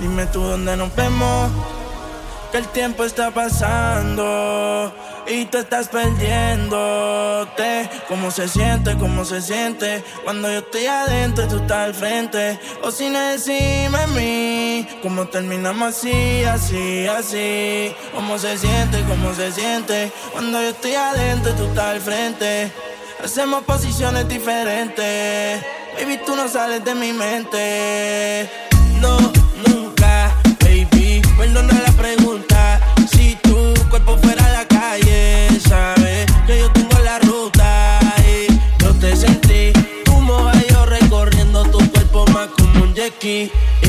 Dime tú donde nos vemos. Que el tiempo está pasando y te estás perdiéndote. ¿Cómo se siente? ¿Cómo se siente? Cuando yo estoy adentro, tú estás al frente. O si no decime a mí, ¿cómo terminamos así, así, así? ¿Cómo se siente? ¿Cómo se siente? Cuando yo estoy adentro, tú estás al frente. Hacemos posiciones diferentes. Baby, tú no sales de mi mente. No, nunca, baby. Perdona la pregunta Mickey.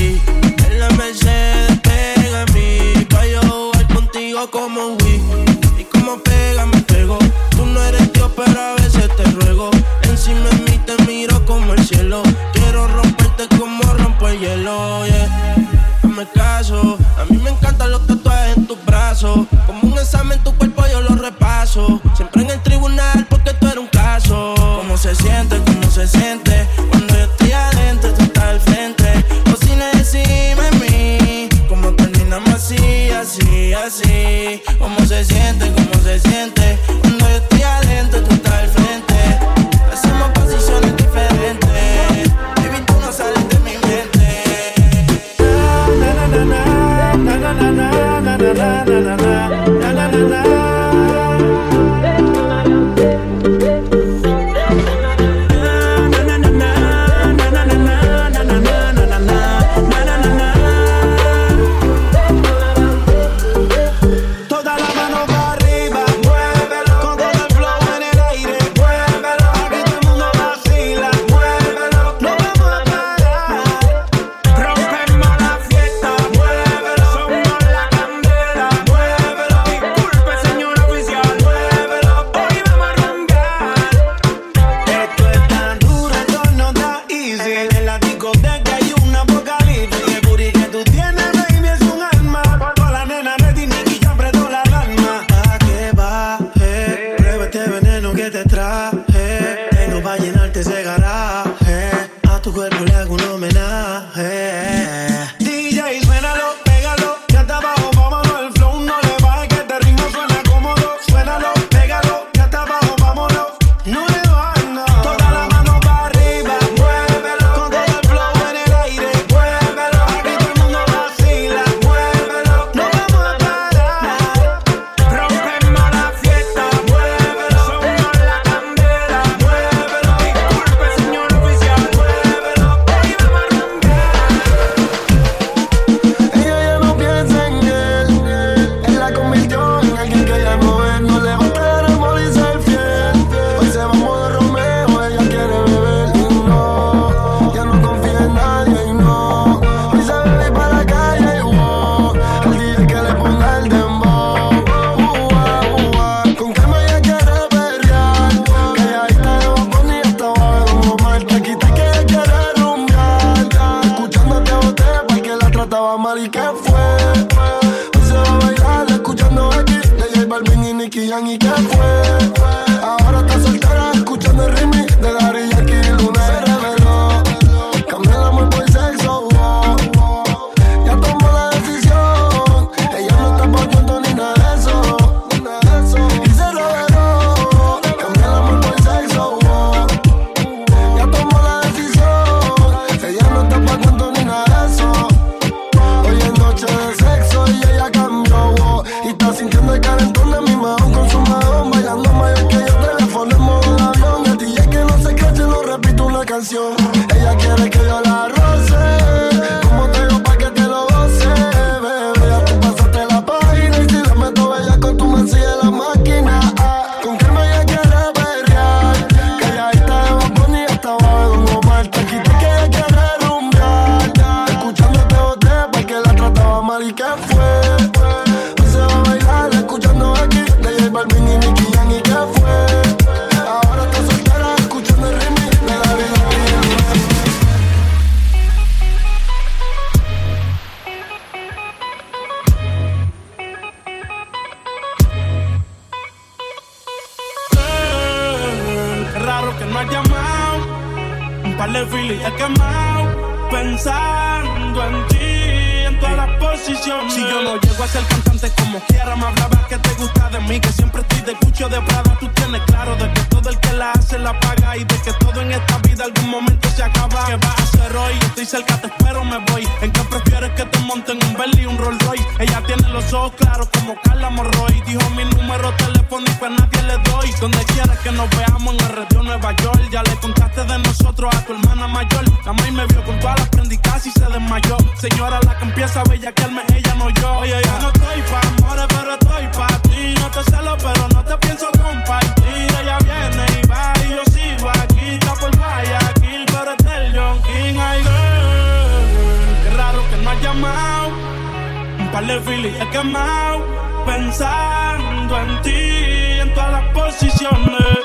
Filis he quemado. Pensando en ti, en todas las posiciones.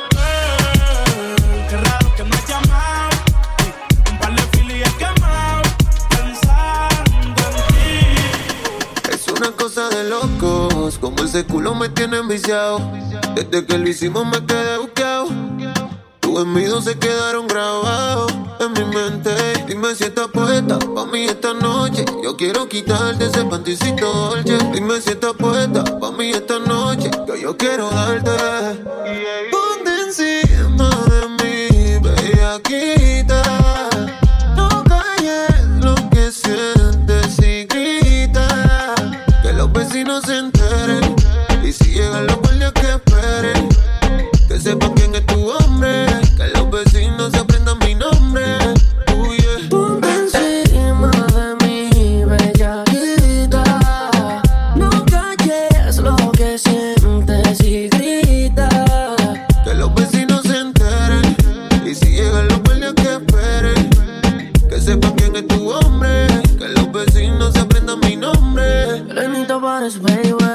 Qué raro que has llamado. Un par de he quemado. Pensando en ti. Es una cosa de locos, como ese culo me tiene enviciado. Desde que lo hicimos me quedé buqueado. Tus envidios se quedaron grabados mi mente. Dime si estás puesta pa' mí esta noche. Yo quiero quitarte ese panticito dolce. Dime si estás puesta pa' mí esta noche. Que yo quiero darte. Ponte encima de mí, bellaquita. No calles lo que sientes Cause when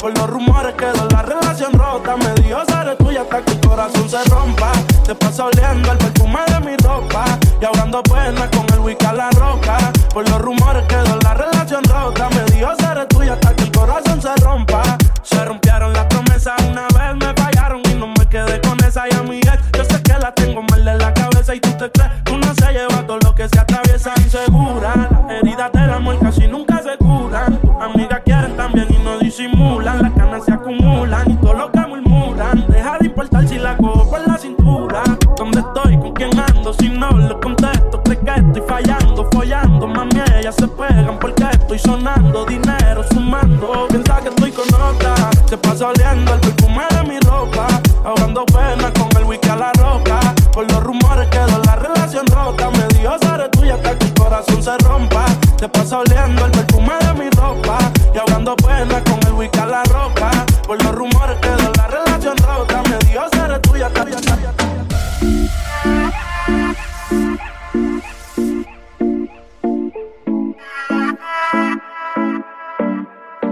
Por los rumores quedó la relación rota. Me dijo seré tuya hasta que el corazón se rompa. Te pasa oliendo el perfume de mi ropa. Y ahogando pena con el whisky a la roca. Por los rumores quedó la disimulan. Las ganas se acumulan y todo lo que murmuran. Deja de importar si la cojo por la cintura. ¿Dónde estoy? ¿Con quién ando? Si no le contesto, crees que estoy fallando, follando. Mami, ellas se pegan porque estoy sonando. Dinero sumando. Piensa que estoy con otra. Se pasa oliendo el perfume de mi ropa. Ahogando pena con el whisky a la roca. Por los rumores quedó la relación rota. Me dijo seré tuya hasta que el corazón se rompa. Se pasa oliendo el perfume de mi ropa. Y ahogando pena con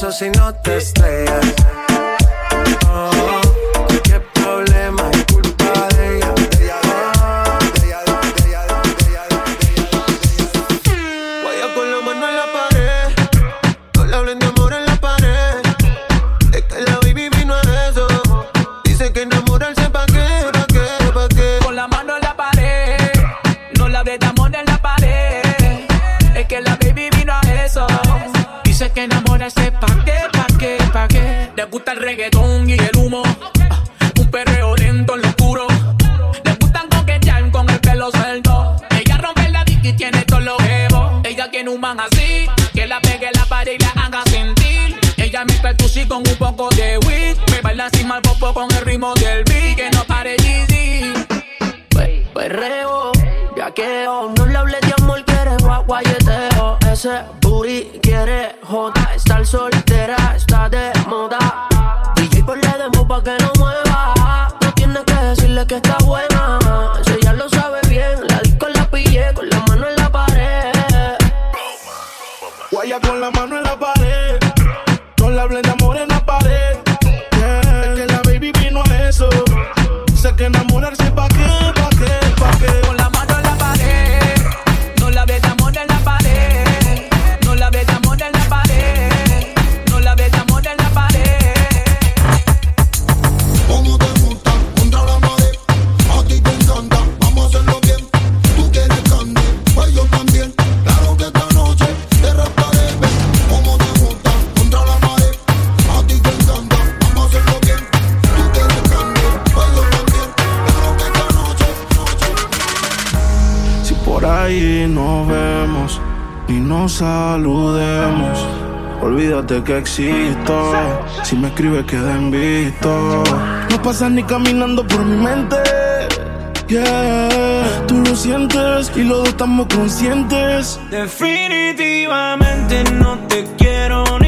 paso si no te estrellas. que la pegue la pared y la haga sentir. Ella mezcla el con un poco de weed. Me baila encima al popo con el ritmo del beat. Que no pare Gigi. Perreo, pues, pues yaqueo. No le hables de amor, que eres guayeteo. Ese booty quiere joda. Estar soltera está de moda. DJ ponle demo pa' que no mueva. No tienes que decirle que está buena con la mano en la pared. con la hablé de amor en la pared. Yeah. Es que la baby vino a eso. Sé que enamorarse pa' y nos saludemos. Olvídate que existo. Si me escribes, queda visto. No pasas ni caminando por mi mente. Yeah, tú lo sientes y los dos estamos conscientes. Definitivamente no te quiero ni.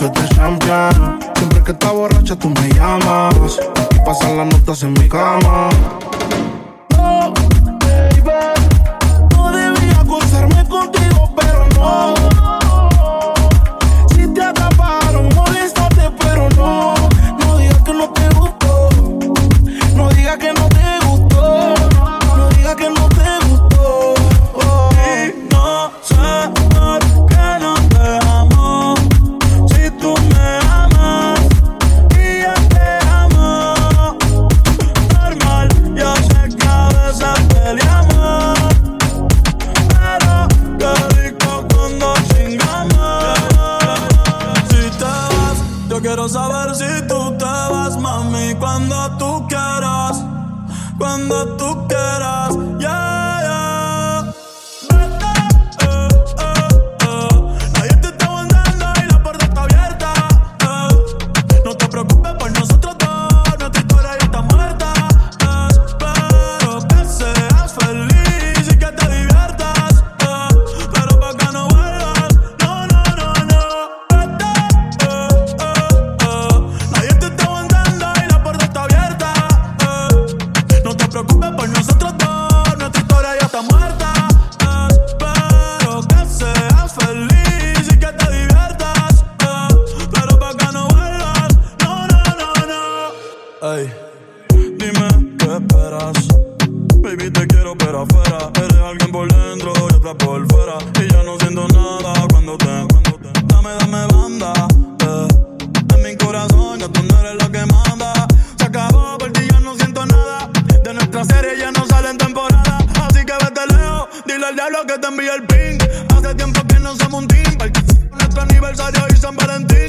te pones mi matou cara. Yo quiero ser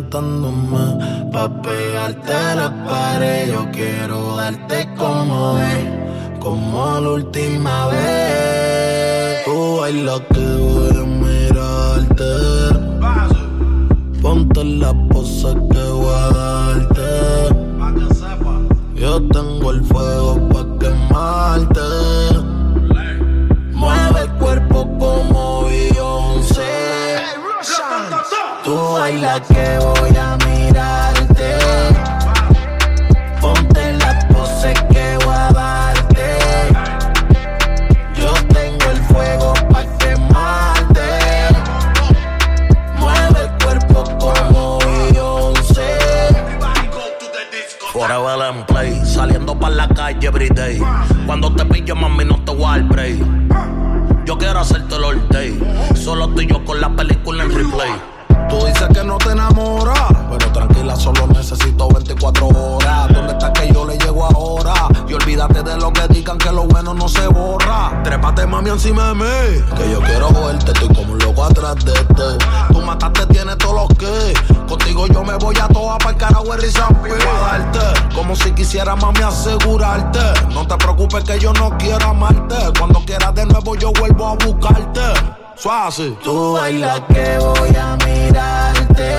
tentándome Pa' pegarte la pared. Yo quiero darte como es Como la última vez. Tú bailas que duele mirarte Ponte la posa que voy a darte. Yo tengo el fuego pa' quemarte. baila que voy a mirarte. Ponte las poses que voy a darte. Yo tengo el fuego pa' quemarte. Mueve el cuerpo como Beyoncé. Forever and play, saliendo pa' la calle everyday. Cuando te pillo, mami, no te voy. Yo quiero hacerte el all day. Solo tú y yo con la película en replay. Tú dices que no te enamoras, pero tranquila, solo necesito 24 horas. ¿Dónde está que yo le llego ahora? Y olvídate de lo que digan, que lo bueno no se borra. Trépate, mami, encima de mí. Que yo quiero verte, estoy como un loco atrás de este. Tú mataste, tienes todos los que. Contigo yo me voy a toa para el carajo y darte. Como si quisiera, mami, asegurarte. No te preocupes que yo no quiero amarte. Cuando quieras de nuevo, yo vuelvo a buscarte. Suave. Tú bailas que voy a mirarte.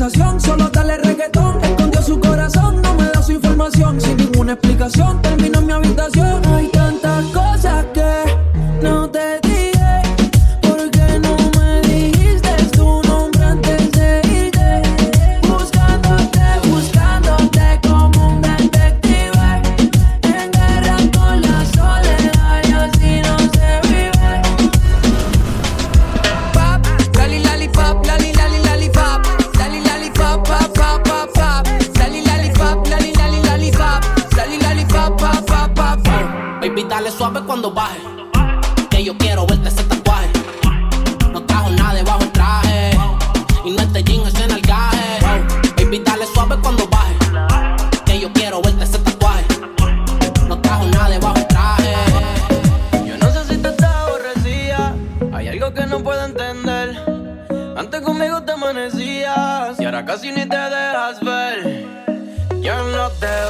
Solo dale reggaetón. Escondió su corazón, no me da su información. Sin ninguna explicación down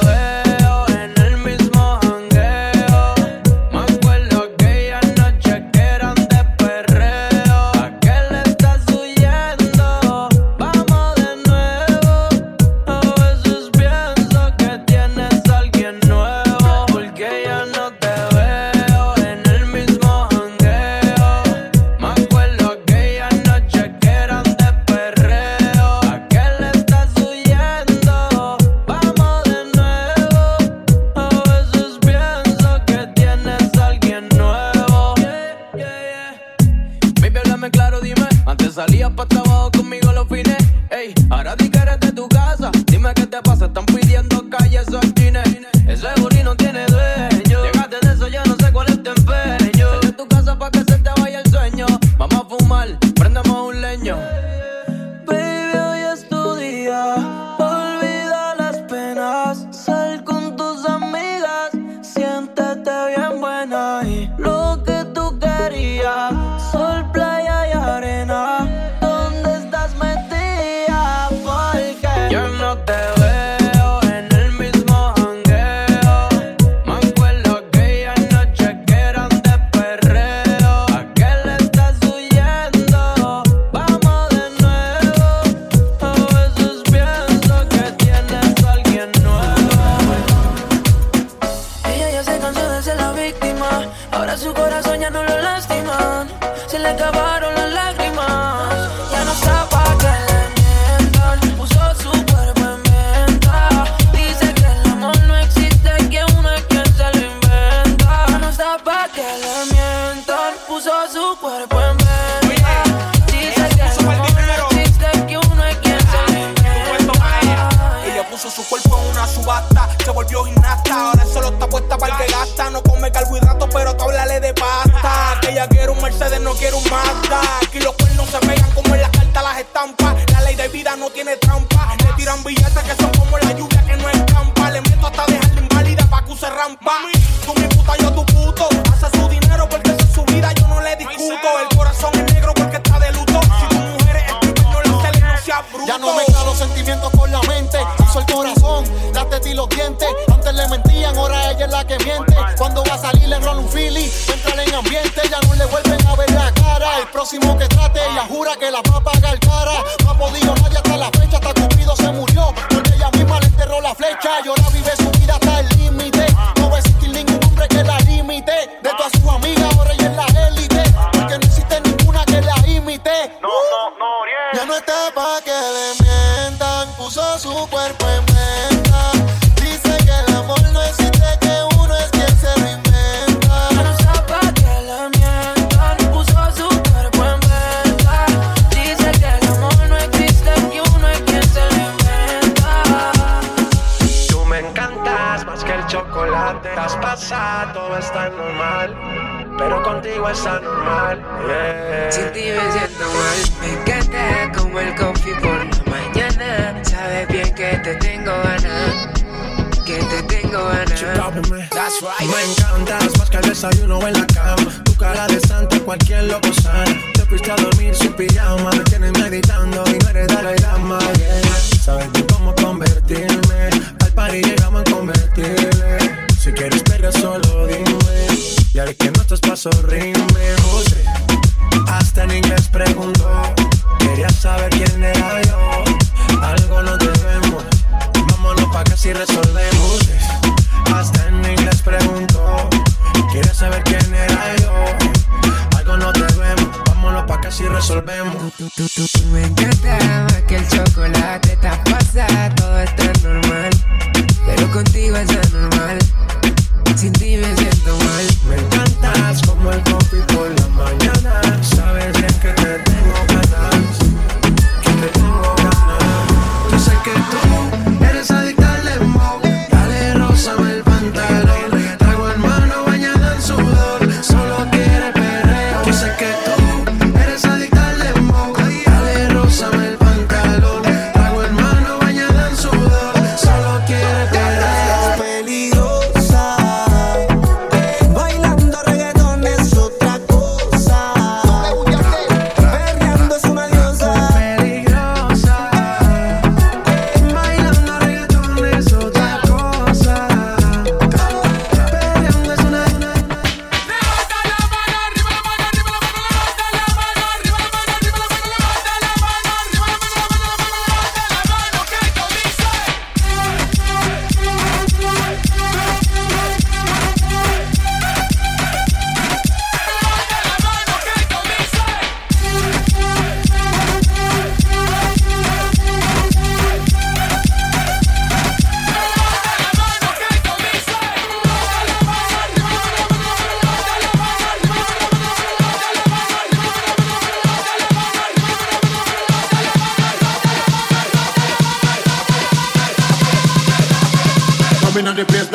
sentimientos con la mente. Uso el corazón, las tetas y los dientes. Antes le mentían, ahora ella es la que miente. Cuando va a salir le rola un Philly, entra en ambiente, ya no le vuelven a ver la cara. El próximo que trate, ella jura que la va a pagar cara. No ha podido nadie hasta la fecha, hasta Cupido se murió. Porque ella misma le enterró la flecha y ahora vive su vida hasta el límite. No va a existir ningún hombre que la limite. De todas sus amigas, ahora ella es la élite. Porque no existe ninguna que la imite. No, no, no, Ya no está pa' que es anormal. Yeah. Sin ti me siento mal. Me encanta como el coffee por la mañana. Sabes bien que te tengo ganas. Que te tengo ganas. That's right. Me encantas más que el desayuno en la cama. Tu cara de santo, cualquier loco sana. Te fuiste a dormir sin pijama. Me tienes meditando y no eres Dalai Lama. Yeah. Sabes bien cómo convertirme. Al par y llegamos a convertirme. Si quieres perder, solo dime. Y haré que no te paso ríe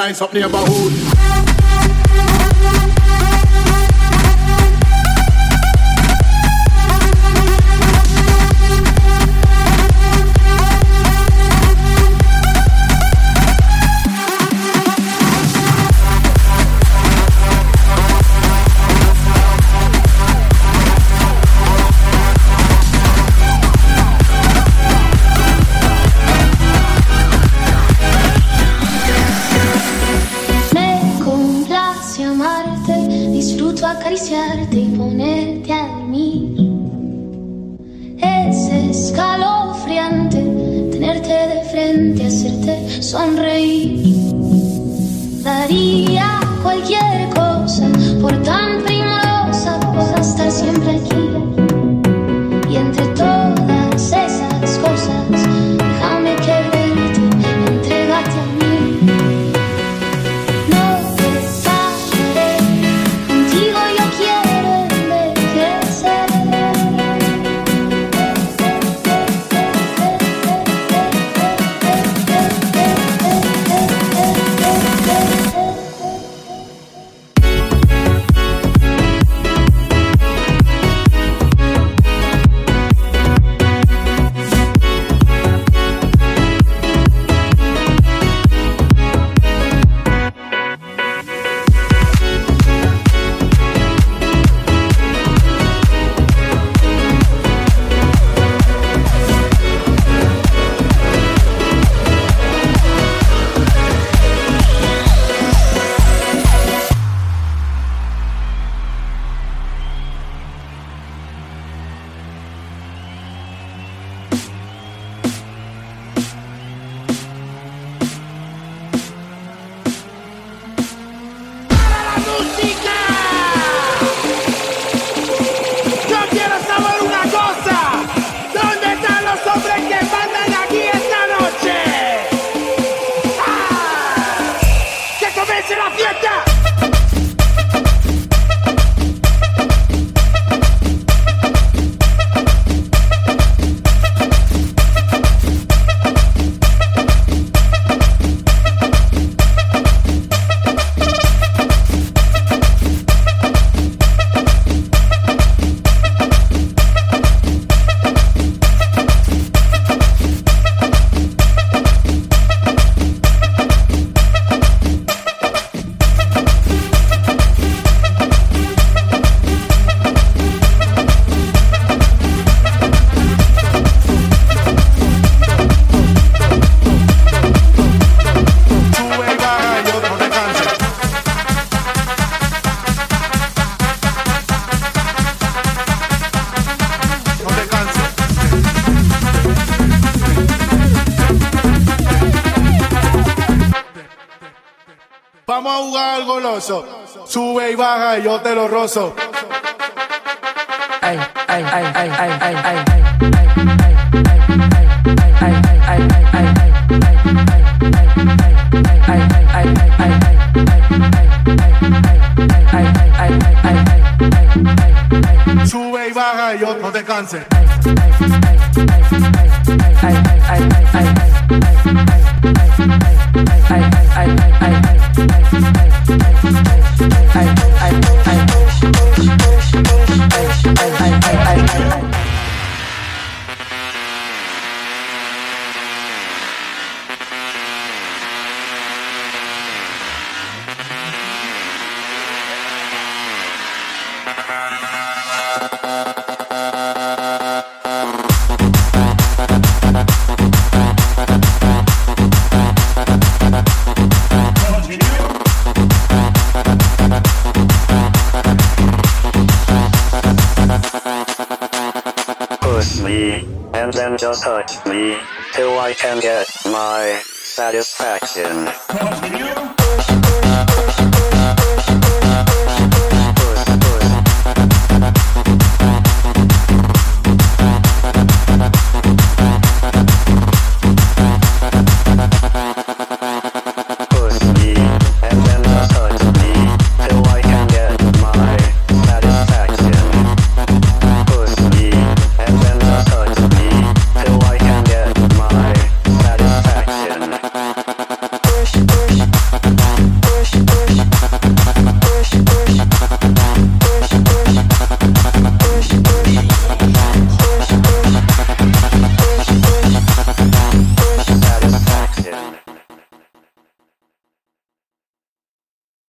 try something about Sube y baja, yo te lo rozo. Ay, ay, Sube y baja y yo no te canses. Me, till I can get my satisfaction.